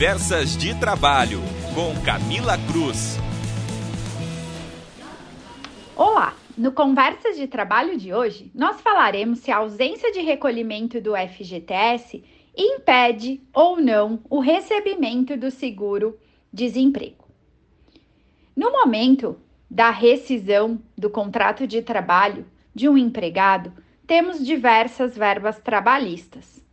Conversas de Trabalho, com Camila Cruz. Olá! No Conversas de Trabalho de hoje, nós falaremos se a ausência de recolhimento do FGTS impede ou não o recebimento do seguro-desemprego. No momento da rescisão do contrato de trabalho de um empregado, temos diversas verbas trabalhistas.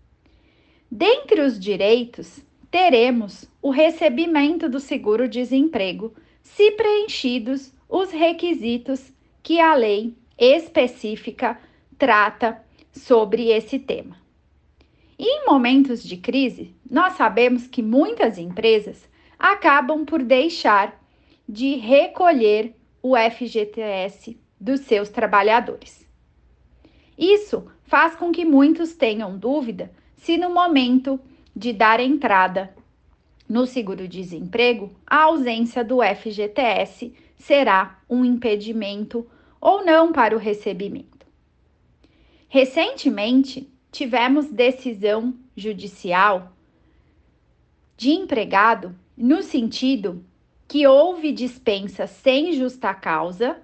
Dentre os direitos, teremos o recebimento do seguro-desemprego, se preenchidos os requisitos que a lei específica trata sobre esse tema. Em momentos de crise, nós sabemos que muitas empresas acabam por deixar de recolher o FGTS dos seus trabalhadores. Isso faz com que muitos tenham dúvida se no momento de dar entrada no seguro-desemprego, a ausência do FGTS será um impedimento ou não para o recebimento. Recentemente, tivemos decisão judicial de empregado no sentido que houve dispensa sem justa causa,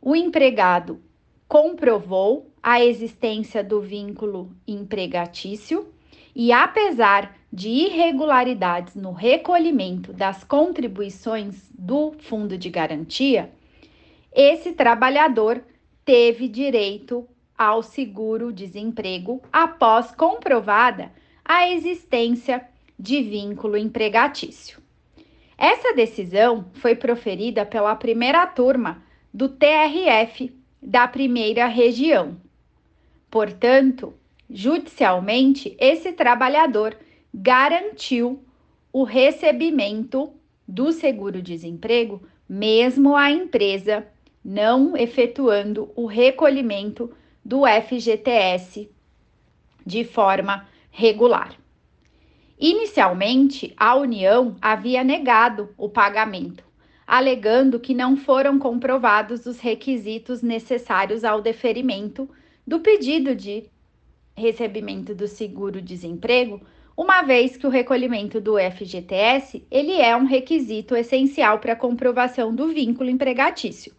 o empregado comprovou a existência do vínculo empregatício e, apesar de irregularidades no recolhimento das contribuições do fundo de garantia, esse trabalhador teve direito ao seguro-desemprego após comprovada a existência de vínculo empregatício. Essa decisão foi proferida pela primeira turma do TRF da primeira região. Portanto, judicialmente, esse trabalhador garantiu o recebimento do seguro-desemprego, mesmo a empresa não efetuando o recolhimento do FGTS de forma regular. Inicialmente, a União havia negado o pagamento, alegando que não foram comprovados os requisitos necessários ao deferimento do pedido de recebimento do seguro-desemprego, uma vez que o recolhimento do FGTS ele é um requisito essencial para a comprovação do vínculo empregatício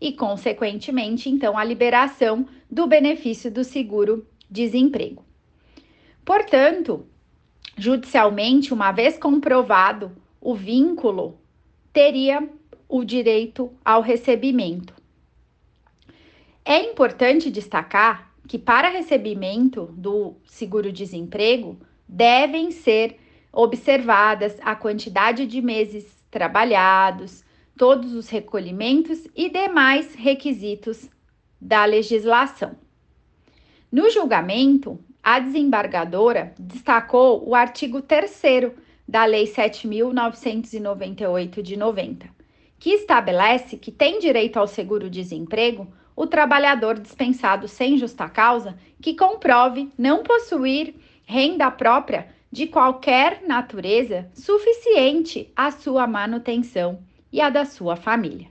e, consequentemente, então, a liberação do benefício do seguro-desemprego. Portanto, judicialmente, uma vez comprovado o vínculo, teria o direito ao recebimento. É importante destacar que, para recebimento do seguro-desemprego, devem ser observadas a quantidade de meses trabalhados, todos os recolhimentos e demais requisitos da legislação. No julgamento, a desembargadora destacou o artigo 3 da Lei 7.998 de 90, que estabelece que tem direito ao seguro-desemprego o trabalhador dispensado sem justa causa que comprove não possuir renda própria de qualquer natureza suficiente à sua manutenção e a da sua família.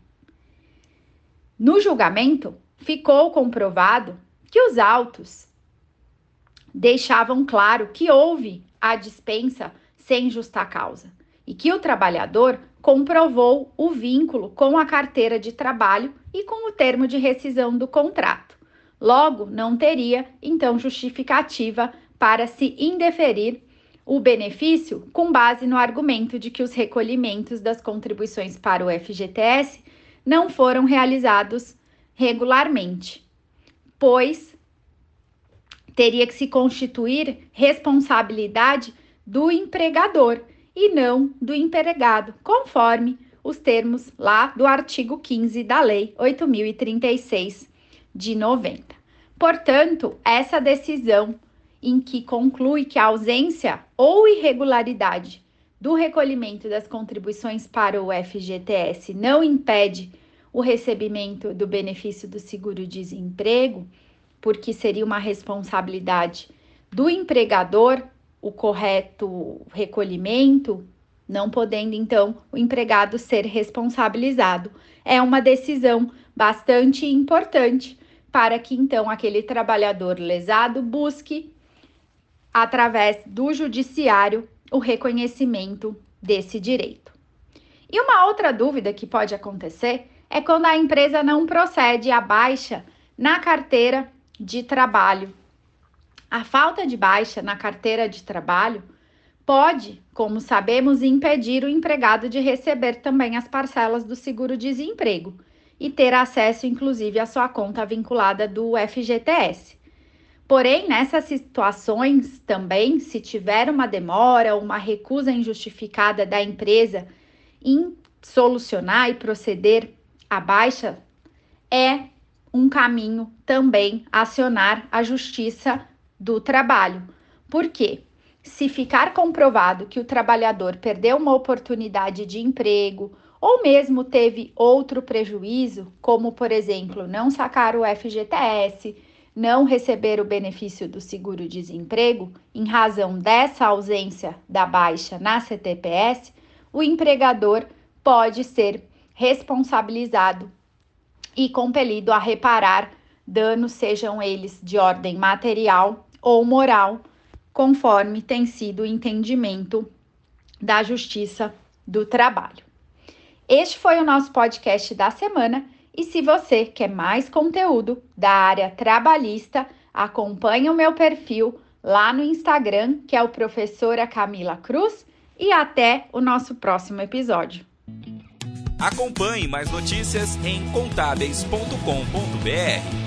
No julgamento, ficou comprovado que os autos deixavam claro que houve a dispensa sem justa causa e que o trabalhador comprovou o vínculo com a carteira de trabalho e com o termo de rescisão do contrato. Logo, não teria, então, justificativa para se indeferir o benefício com base no argumento de que os recolhimentos das contribuições para o FGTS não foram realizados regularmente, pois teria que se constituir responsabilidade do empregador e não do empregado, conforme os termos lá do artigo 15 da Lei 8036 de 90. Portanto, essa decisão em que conclui que a ausência ou irregularidade do recolhimento das contribuições para o FGTS não impede o recebimento do benefício do seguro-desemprego, porque seria uma responsabilidade do empregador o correto recolhimento, não podendo então o empregado ser responsabilizado. É uma decisão bastante importante para que então aquele trabalhador lesado busque através do judiciário o reconhecimento desse direito. E uma outra dúvida que pode acontecer é quando a empresa não procede à baixa na carteira de trabalho. A falta de baixa na carteira de trabalho pode, como sabemos, impedir o empregado de receber também as parcelas do seguro-desemprego e ter acesso, inclusive, à sua conta vinculada do FGTS. Porém, nessas situações também, se tiver uma demora ou uma recusa injustificada da empresa em solucionar e proceder à baixa, é um caminho também acionar a Justiça do Trabalho. Por quê? Se ficar comprovado que o trabalhador perdeu uma oportunidade de emprego ou mesmo teve outro prejuízo, como por exemplo, não sacar o FGTS, não receber o benefício do seguro-desemprego em razão dessa ausência da baixa na CTPS, o empregador pode ser responsabilizado e compelido a reparar danos, sejam eles de ordem material ou moral, conforme tem sido o entendimento da Justiça do Trabalho. Este foi o nosso podcast da semana e se você quer mais conteúdo da área trabalhista, acompanhe o meu perfil lá no Instagram, que é o professora Camila Cruz, e até o nosso próximo episódio. Acompanhe mais notícias em contábeis.com.br.